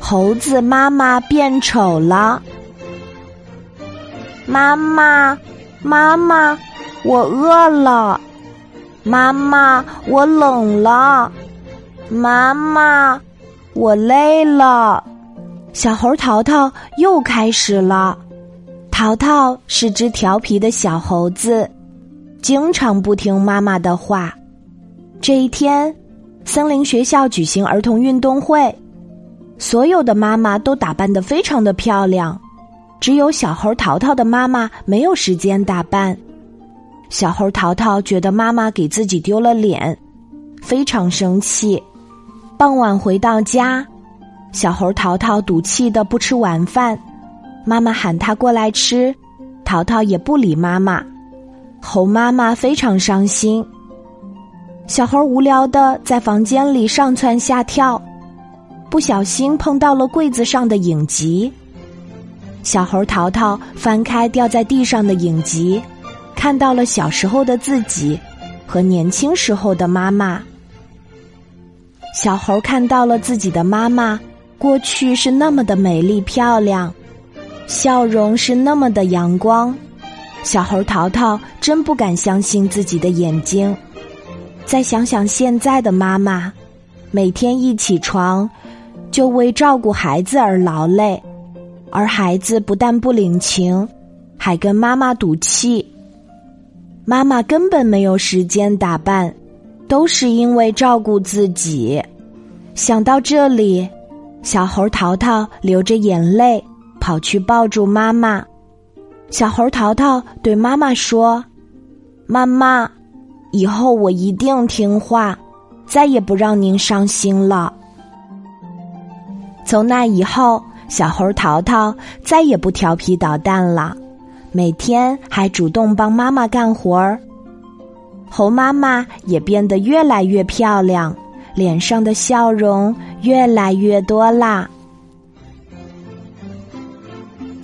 猴子妈妈变丑了。妈妈，妈妈，我饿了。妈妈，我冷了。妈妈，我累了。小猴淘淘又开始了。淘淘是只调皮的小猴子，经常不听妈妈的话。这一天，森林学校举行儿童运动会，所有的妈妈都打扮得非常的漂亮，只有小猴淘淘的妈妈没有时间打扮。小猴淘淘觉得妈妈给自己丢了脸，非常生气。傍晚回到家。小猴淘淘赌气的不吃晚饭，妈妈喊他过来吃，淘淘也不理妈妈。猴妈妈非常伤心。小猴无聊的在房间里上蹿下跳，不小心碰到了柜子上的影集。小猴淘淘翻开掉在地上的影集，看到了小时候的自己和年轻时候的妈妈。小猴看到了自己的妈妈。过去是那么的美丽漂亮，笑容是那么的阳光，小猴淘淘真不敢相信自己的眼睛。再想想现在的妈妈，每天一起床就为照顾孩子而劳累，而孩子不但不领情，还跟妈妈赌气。妈妈根本没有时间打扮，都是因为照顾自己。想到这里。小猴淘淘流着眼泪跑去抱住妈妈。小猴淘淘对妈妈说：“妈妈，以后我一定听话，再也不让您伤心了。”从那以后，小猴淘淘再也不调皮捣蛋了，每天还主动帮妈妈干活儿。猴妈妈也变得越来越漂亮。脸上的笑容越来越多啦。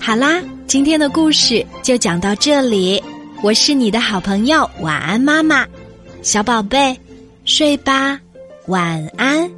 好啦，今天的故事就讲到这里。我是你的好朋友晚安妈妈，小宝贝，睡吧，晚安。